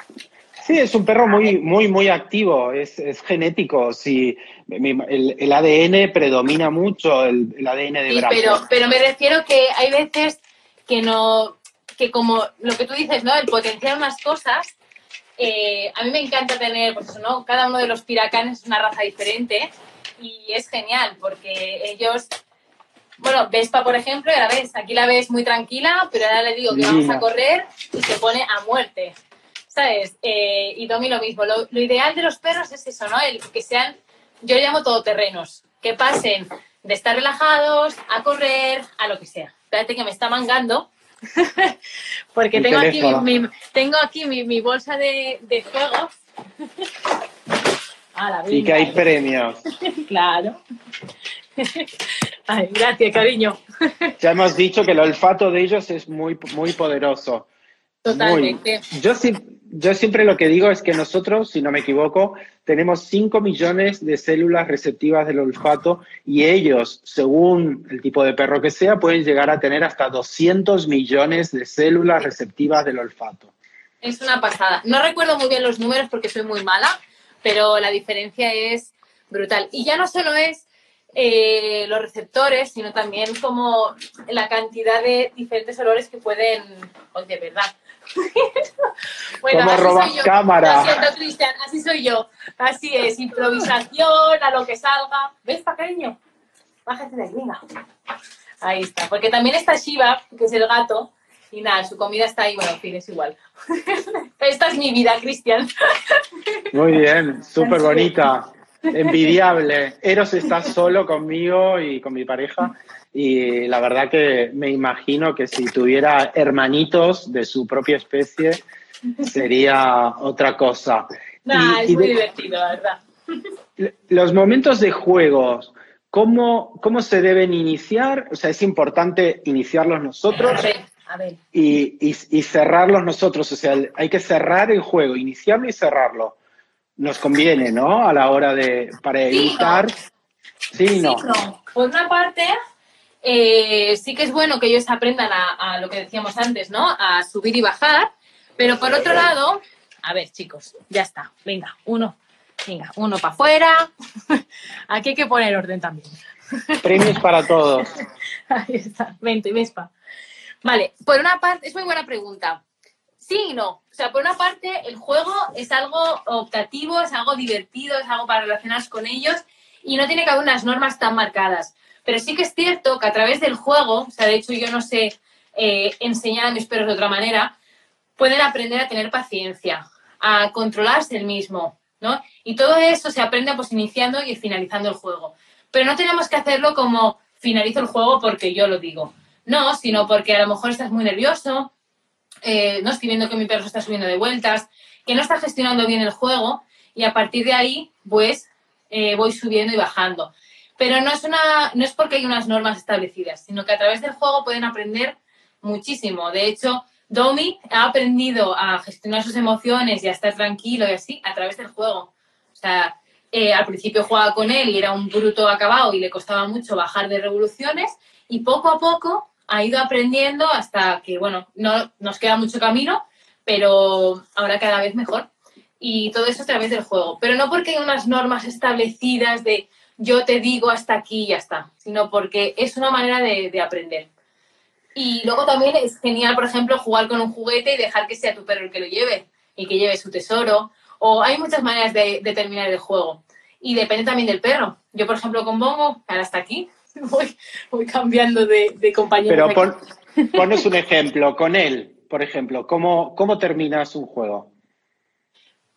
Sí, es un perro muy, muy, muy activo, es, es genético. Sí, el, el ADN predomina mucho, el, el ADN de Sí, brazo. pero, pero me refiero que hay veces que no, que como lo que tú dices, ¿no? El potenciar unas cosas. eh, a mí me encanta tener, pues eso, ¿no? Cada uno de los piracanes es una raza diferente y es genial porque ellos, bueno, Vespa, por ejemplo, ya la ves, aquí la ves muy tranquila, pero ahora le digo que vamos a correr y se pone a muerte, ¿sabes? Eh, y Domi lo mismo. Lo, lo ideal de los perros es eso, ¿no? El que sean, yo le llamo todoterrenos, que pasen de estar relajados a correr, a lo que sea. Espérate que me está mangando. [laughs] Porque tengo aquí, mi, mi- tengo aquí mi, mi bolsa de, de juegos. [laughs] A la Y que hay premios. [laughs] Claro. [laughs] Ay, gracias, cariño. [laughs] Ya hemos dicho que el olfato de ellos es muy, muy poderoso. Totalmente. Muy. Yo, yo siempre lo que digo es que nosotros, si no me equivoco, tenemos 5 millones de células receptivas del olfato y ellos, según el tipo de perro que sea, pueden llegar a tener hasta 200 millones de células receptivas del olfato. Es una pasada. No recuerdo muy bien los números porque soy muy mala, pero la diferencia es brutal. Y ya no solo es eh, los receptores, sino también como la cantidad de diferentes olores que pueden... Hoy de verdad. [laughs] ¿Cómo así robas soy yo. cámara? Lo siento, Cristian, así soy yo. Así es, improvisación, a lo que salga. ¿Ves, pa cariño? Bájate de ahí, venga. Ahí está. Porque también está Shiva, que es el gato, y nada, su comida está ahí, bueno, en fin, es igual. [laughs] Esta es mi vida, Cristian. Muy bien, [laughs] súper bonita, envidiable. Eros está solo conmigo y con mi pareja y la verdad que me imagino que si tuviera hermanitos de su propia especie sería otra cosa. Nah, Y- es y muy de- divertido, la verdad. los momentos de juegos, ¿cómo, ¿cómo se deben iniciar? O sea, es importante iniciarlos nosotros a ver. y, y- y cerrarlos nosotros. O sea, hay que cerrar el juego, iniciarlo y cerrarlo. Nos conviene, ¿no? A la hora de, para evitar. Sí, no. Sí, no. Por una parte, eh, sí que es bueno que ellos aprendan a, a lo que decíamos antes, ¿no? A subir y bajar. Pero por otro lado, a ver, chicos, ya está. Venga, uno. Venga, uno para afuera. [laughs] Aquí hay que poner orden también. Premios para todos. [laughs] Ahí está, 20, Vespa. Vale, por una parte, es muy buena pregunta. Sí y no. O sea, por una parte, el juego es algo optativo, es algo divertido, es algo para relacionarse con ellos y no tiene que haber unas normas tan marcadas. Pero sí que es cierto que a través del juego, o sea, de hecho yo no sé eh, enseñar a mis perros de otra manera, pueden aprender a tener paciencia, a controlarse el mismo, ¿no? Y todo eso se aprende pues iniciando y finalizando el juego. Pero no tenemos que hacerlo como finalizo el juego porque yo lo digo. No, sino porque a lo mejor estás muy nervioso, eh, no estoy viendo que mi perro se está subiendo de vueltas, que no está gestionando bien el juego y a partir de ahí, pues, eh, voy subiendo y bajando. Pero no es, una, no es porque hay unas normas establecidas, sino que a través del juego pueden aprender muchísimo. De hecho, Domi ha aprendido a gestionar sus emociones y a estar tranquilo y así a través del juego. O sea, eh, al principio jugaba con él y era un bruto acabado y le costaba mucho bajar de revoluciones y poco a poco ha ido aprendiendo hasta que, bueno, no nos queda mucho camino, pero ahora cada vez mejor. Y todo eso a través del juego. Pero no porque hay unas normas establecidas de yo te digo hasta aquí y ya está, sino porque es una manera de, aprender. Y luego también es genial, por ejemplo, jugar con un juguete y dejar que sea tu perro el que lo lleve y que lleve su tesoro. O hay muchas maneras de, terminar el juego. Y depende también del perro. Yo, por ejemplo, con Bongo, ahora hasta aquí, [laughs] voy, cambiando de, de compañero. Pero [laughs] pones un ejemplo, con él, por ejemplo, ¿cómo, ¿cómo terminas un juego?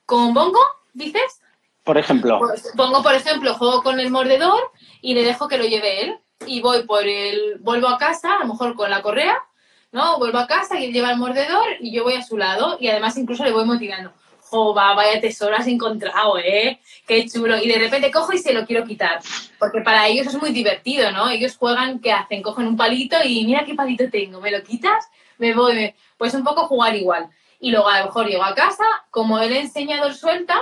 ¿Con Bongo, dices? Por ejemplo. Pues pongo, por ejemplo, juego con el mordedor y le dejo que lo lleve él. Y voy por el. Vuelvo a casa, a lo mejor con la correa, ¿no? Vuelvo a casa y él lleva el mordedor y yo voy a su lado y además incluso le voy motivando va, vaya tesoro has encontrado, ¿eh? Qué chulo. Y de repente cojo y se lo quiero quitar. Porque para ellos es muy divertido, ¿no? Ellos juegan, ¿qué hacen? Cogen un palito y mira qué palito tengo, ¿me lo quitas? Me voy. Pues un poco jugar igual. Y luego a lo mejor llego a casa, como él enseñador suelta,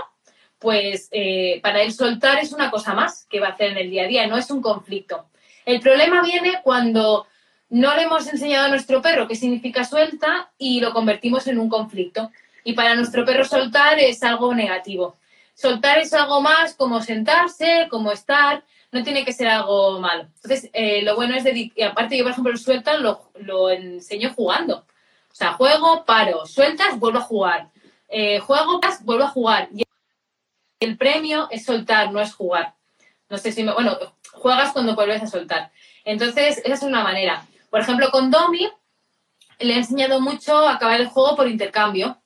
pues eh, para él soltar es una cosa más que va a hacer en el día a día, no es un conflicto. El problema viene cuando no le hemos enseñado a nuestro perro qué significa suelta y lo convertimos en un conflicto. Y para nuestro perro soltar es algo negativo. Soltar es algo más como sentarse, como estar, no tiene que ser algo malo. Entonces, eh, lo bueno es y aparte yo, por ejemplo, el sueltan lo, enseño jugando. O sea, juego, paro, sueltas, vuelvo a jugar. Eh, juego, vuelvo a jugar. Y el premio es soltar, no es jugar. No sé si me, bueno, juegas cuando vuelves a soltar. Entonces, esa es una manera. Por ejemplo, con Domi le he enseñado mucho a acabar el juego por intercambio.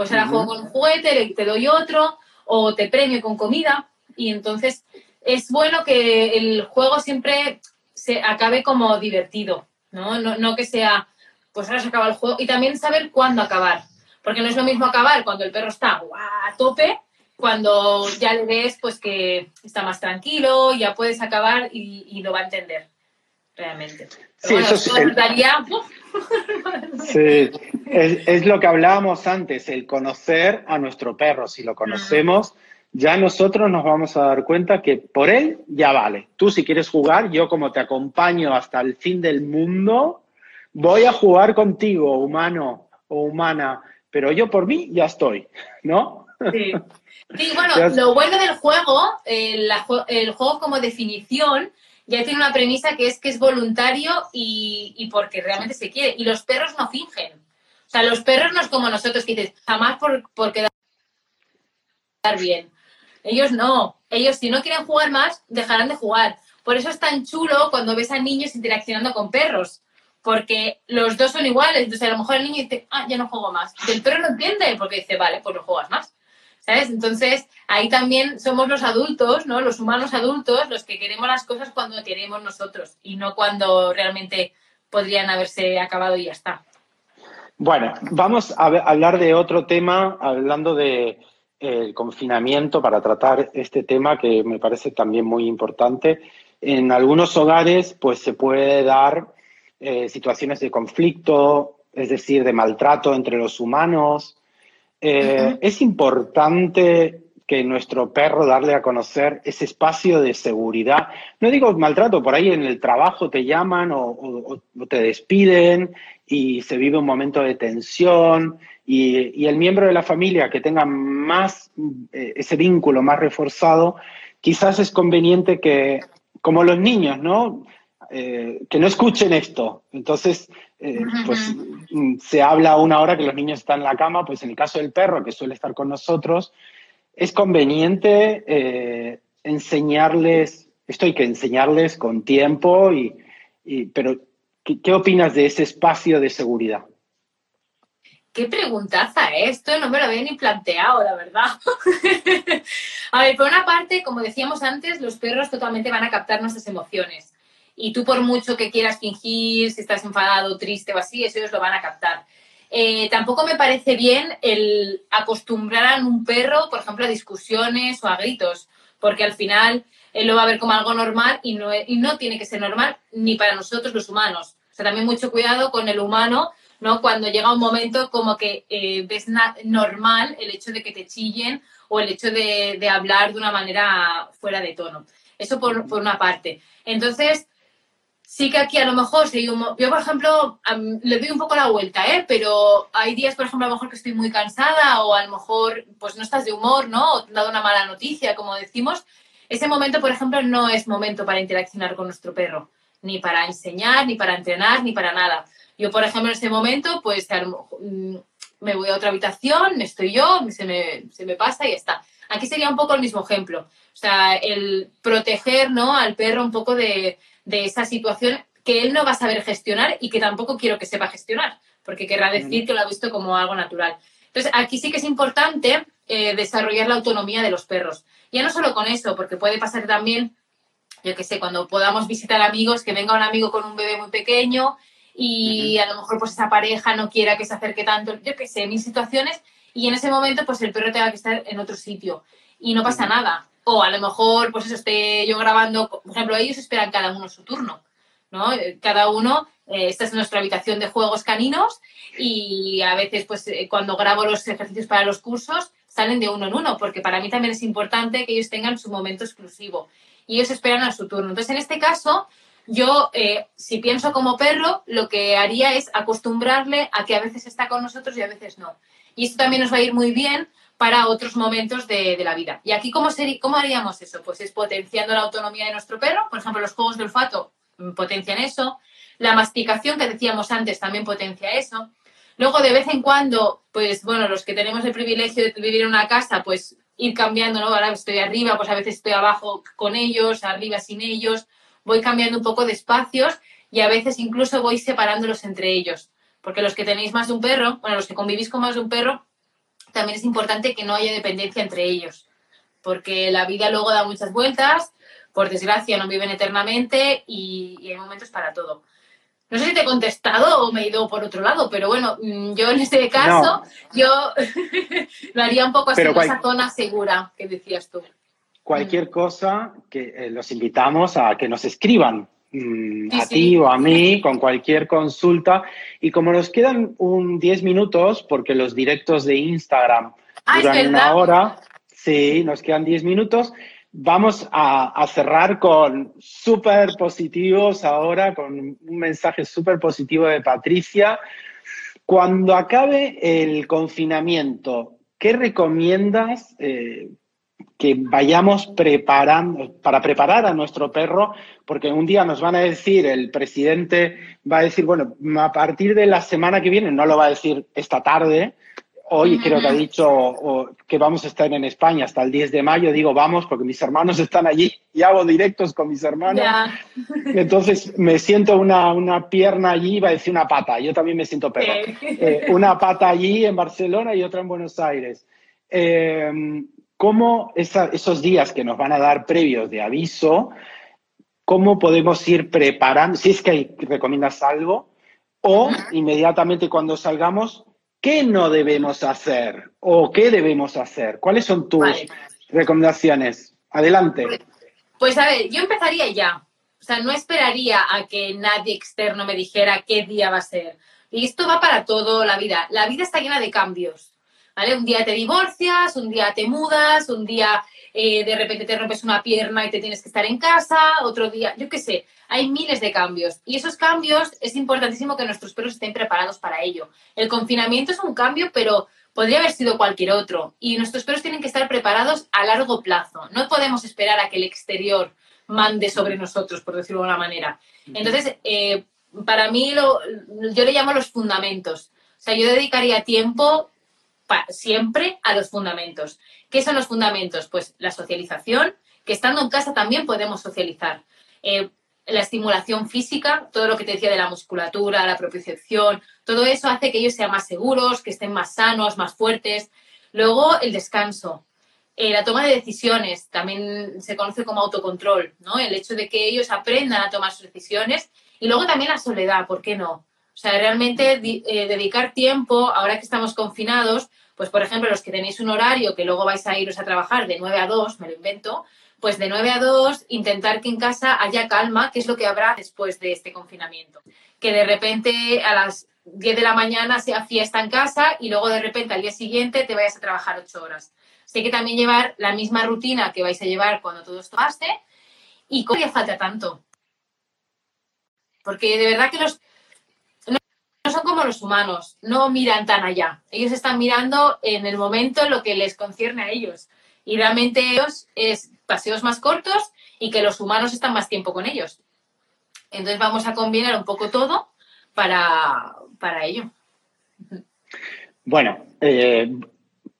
Pues ahora juego con un juguete, te doy otro, o te premio con comida. Y entonces es bueno que el juego siempre se acabe como divertido, ¿no? No, que sea, pues ahora se acaba el juego. Y también saber cuándo acabar. Porque no es lo mismo acabar cuando el perro está a tope, cuando ya le ves pues que está más tranquilo, ya puedes acabar y, lo va a entender realmente. sí, eso es Sí, es, lo que hablábamos antes, el conocer a nuestro perro. Si lo conocemos, ya nosotros nos vamos a dar cuenta que por él ya vale. Tú si quieres jugar, yo como te acompaño hasta el fin del mundo, voy a jugar contigo, humano o humana, pero yo por mí ya estoy, ¿no? Sí. [laughs] bueno, lo bueno del juego, el juego como definición, ya tiene una premisa que es que es voluntario y, porque realmente se quiere. Y los perros no fingen. O sea, los perros no es como nosotros que dices, jamás por, por quedar bien. Ellos no. Ellos si no quieren jugar más, dejarán de jugar. Por eso es tan chulo cuando ves a niños interaccionando con perros. Porque los dos son iguales. Entonces a lo mejor el niño dice, ah, ya no juego más. Y el perro no entiende porque dice, vale, pues no juegas más. Entonces, ahí también somos los adultos, ¿no? Los humanos adultos, los que queremos las cosas cuando queremos nosotros y no cuando realmente podrían haberse acabado y ya está. Bueno, vamos a hablar de otro tema, hablando de el confinamiento para tratar este tema que me parece también muy importante. En algunos hogares, pues se puede dar eh, situaciones de conflicto, es decir, de maltrato entre los humanos, eh, es importante que nuestro perro darle a conocer ese espacio de seguridad. No digo maltrato, por ahí en el trabajo te llaman o, te despiden y se vive un momento de tensión y, el miembro de la familia que tenga más eh, ese vínculo más reforzado, quizás es conveniente que, como los niños, ¿no? Eh, que no escuchen esto. Entonces, eh, pues mm, se habla una hora que los niños están en la cama, pues en el caso del perro, que suele estar con nosotros, es conveniente enseñarles, esto hay que enseñarles con tiempo, y, pero ¿qué opinas de ese espacio de seguridad? Qué preguntaza ¿eh? esto, no me lo había ni planteado, la verdad. [laughs] a ver, por una parte, como decíamos antes, los perros totalmente van a captar nuestras emociones. Y tú por mucho que quieras fingir, si estás enfadado, triste o así, eso ellos lo van a captar. Eh, tampoco me parece bien el acostumbrar a un perro, por ejemplo, a discusiones o a gritos, porque al final él lo va a ver como algo normal y no, y no tiene que ser normal ni para nosotros los humanos. O sea, también mucho cuidado con el humano ¿no? Cuando llega un momento como que eh, ves normal el hecho de que te chillen o el hecho de, hablar de una manera fuera de tono. Eso por, una parte. Entonces, sí que aquí a lo mejor, si yo, por ejemplo, le doy un poco la vuelta, ¿eh? pero hay días, por ejemplo, a lo mejor que estoy muy cansada o a lo mejor pues no estás de humor, ¿no? O te han dado una mala noticia, como decimos. Ese momento, por ejemplo, no es momento para interaccionar con nuestro perro, ni para enseñar, ni para entrenar, ni para nada. Yo, por ejemplo, en ese momento, pues mm, me voy a otra habitación, estoy yo, se me, pasa y está. Aquí sería un poco el mismo ejemplo. O sea, el proteger ¿no? al perro un poco de, esa situación que él no va a saber gestionar y que tampoco quiero que sepa gestionar, porque querrá decir que lo ha visto como algo natural. Entonces, aquí sí que es importante eh, desarrollar la autonomía de los perros. Ya no solo con eso, porque puede pasar también, yo qué sé, cuando podamos visitar amigos, que venga un amigo con un bebé muy pequeño y a lo mejor pues esa pareja no quiera que se acerque tanto, yo qué sé, mil situaciones y en ese momento pues el perro tenga que estar en otro sitio y no pasa nada. O a lo mejor pues eso esté yo grabando, por ejemplo, ellos esperan cada uno su turno, ¿no? Eh, cada uno, eh, esta es nuestra habitación de juegos caninos y a veces pues eh, cuando grabo los ejercicios para los cursos salen de uno en uno, porque para mí también es importante que ellos tengan su momento exclusivo y ellos esperan a su turno. Entonces, en este caso, yo, eh, si pienso como perro, lo que haría es acostumbrarle a que a veces está con nosotros y a veces no. Y esto también nos va a ir muy bien para otros momentos de, la vida. ¿Y aquí cómo, sería, cómo haríamos eso? Pues es potenciando la autonomía de nuestro perro. Por ejemplo, los juegos de olfato potencian eso. La masticación que decíamos antes también potencia eso. Luego, de vez en cuando, pues bueno, los que tenemos el privilegio de vivir en una casa, pues ir cambiando, ¿no? Ahora estoy arriba, pues a veces estoy abajo con ellos, arriba sin ellos voy cambiando un poco de espacios y a veces incluso voy separándolos entre ellos. Porque los que tenéis más de un perro, bueno, los que convivís con más de un perro, también es importante que no haya dependencia entre ellos. Porque la vida luego da muchas vueltas, por desgracia no viven eternamente y, hay momentos para todo. No sé si te he contestado o me he ido por otro lado, pero bueno, mm, yo en este caso, yo [laughs] lo haría un poco así en esa zona segura que decías tú cualquier mm. cosa, que eh, los invitamos a que nos escriban mm, a ti o a mí con cualquier consulta. Y como nos quedan un 10 minutos, porque los directos de Instagram ah, duran una hora, sí, nos quedan 10 minutos, vamos a, cerrar con súper positivos ahora, con un mensaje súper positivo de Patricia. Cuando acabe el confinamiento, ¿qué recomiendas eh, que vayamos preparando, para preparar a nuestro perro, porque un día nos van a decir, el presidente va a decir, bueno, a partir de la semana que viene, no lo va a decir esta tarde, hoy creo que ha dicho que vamos a estar en España hasta el 10 de mayo, digo vamos porque mis hermanos están allí y hago directos con mis hermanos. Entonces me siento una, una, pierna allí, va a decir una pata, yo también me siento perro. Eh, una pata allí en Barcelona y otra en Buenos Aires. Eh, cómo esos días que nos van a dar previos de aviso, cómo podemos ir preparando, si es que recomiendas algo, o inmediatamente cuando salgamos, ¿qué no debemos hacer o qué debemos hacer? ¿Cuáles son tus recomendaciones? Adelante. Pues, pues a ver, yo empezaría ya. O sea, no esperaría a que nadie externo me dijera qué día va a ser. Y esto va para toda la vida. La vida está llena de cambios. Un día te divorcias, un día te mudas, un día eh, de repente te rompes una pierna y te tienes que estar en casa, otro día, yo qué sé, hay miles de cambios. Y esos cambios es importantísimo que nuestros perros estén preparados para ello. El confinamiento es un cambio, pero podría haber sido cualquier otro. Y nuestros perros tienen que estar preparados a largo plazo. No podemos esperar a que el exterior mande sobre nosotros, por decirlo de alguna manera. Entonces, eh, para mí lo, yo le llamo los fundamentos. O sea, yo dedicaría tiempo siempre a los fundamentos. ¿Qué son los fundamentos? Pues la socialización, que estando en casa también podemos socializar. Eh, la estimulación física, todo lo que te decía de la musculatura, la propiocepción, todo eso hace que ellos sean más seguros, que estén más sanos, más fuertes. Luego, el descanso. Eh, la toma de decisiones también se conoce como autocontrol, ¿no? El hecho de que ellos aprendan a tomar sus decisiones. Y luego también la soledad, ¿por qué no? O sea, realmente eh, dedicar tiempo, ahora que estamos confinados, pues por ejemplo, los que tenéis un horario que luego vais a iros a trabajar de 9 a 2, me lo invento, pues de 9 a 2 intentar que en casa haya calma, que es lo que habrá después de este confinamiento. Que de repente a las 10 de la mañana sea fiesta en casa y luego de repente al día siguiente te vayas a trabajar 8 horas. Así que también llevar la misma rutina que vais a llevar cuando todo esto pase y cómo haría falta tanto. Porque de verdad que los como los humanos, no miran tan allá. Ellos están mirando en el momento lo que les concierne a ellos. Y realmente ellos es paseos más cortos y que los humanos están más tiempo con ellos. Entonces vamos a combinar un poco todo para, para ello. Bueno, eh,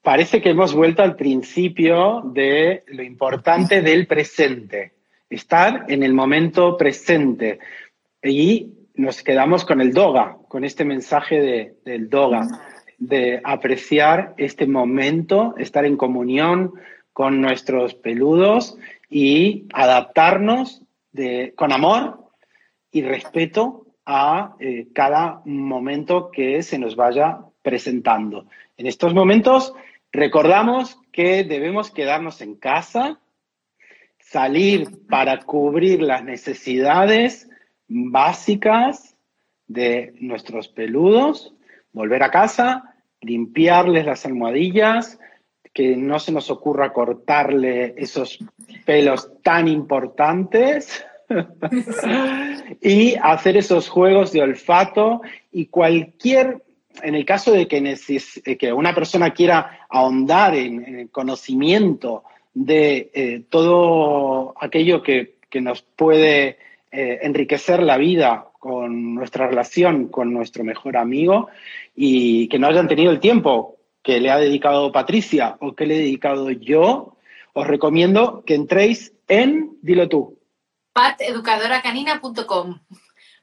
parece que hemos vuelto al principio de lo importante del presente, estar en el momento presente. Y nos quedamos con el doga, con este mensaje del doga, de apreciar este momento, estar en comunión con nuestros peludos y adaptarnos con amor y respeto a eh, cada momento que se nos vaya presentando. En estos momentos recordamos que debemos quedarnos en casa, salir para cubrir las necesidades básicas de nuestros peludos, volver a casa, limpiarles las almohadillas, que no se nos ocurra cortarle esos pelos tan importantes [laughs] y hacer esos juegos de olfato y cualquier, en el caso de que, que una persona quiera ahondar en, el conocimiento de eh, todo aquello que, que nos puede eh, enriquecer la vida con nuestra relación con nuestro mejor amigo y que no hayan tenido el tiempo que le ha dedicado Patricia o que le he dedicado yo, os recomiendo que entréis en, dilo tú. pateducadoracanina.com.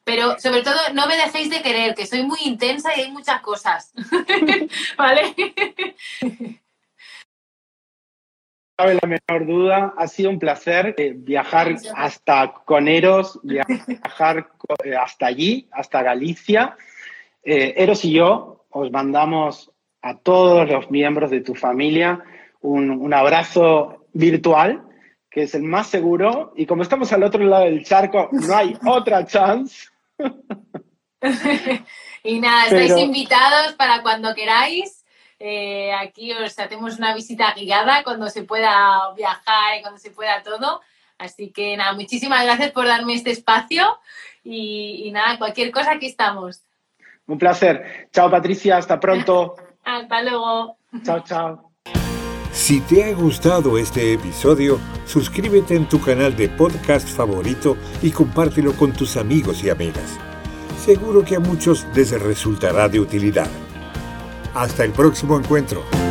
Pero sobre todo no me dejéis de querer, que soy muy intensa y hay muchas cosas. [laughs] ¿Vale? Cabe la menor duda, ha sido un placer eh, viajar hasta Coneros, viajar eh, hasta allí, hasta Galicia. Eh, Eros y yo os mandamos a todos los miembros de tu familia un, un, abrazo virtual, que es el más seguro. Y como estamos al otro lado del charco, no hay [laughs] otra chance. [laughs] y nada, estáis invitados para cuando queráis. Eh, aquí os hacemos una visita guiada cuando se pueda viajar y cuando se pueda todo. Así que nada, muchísimas gracias por darme este espacio y, nada, cualquier cosa aquí estamos. Un placer. Chao Patricia, hasta pronto. [laughs] hasta luego. Chao, chao. Si te ha gustado este episodio, suscríbete en tu canal de podcast favorito y compártelo con tus amigos y amigas. Seguro que a muchos les resultará de utilidad. Hasta el próximo encuentro.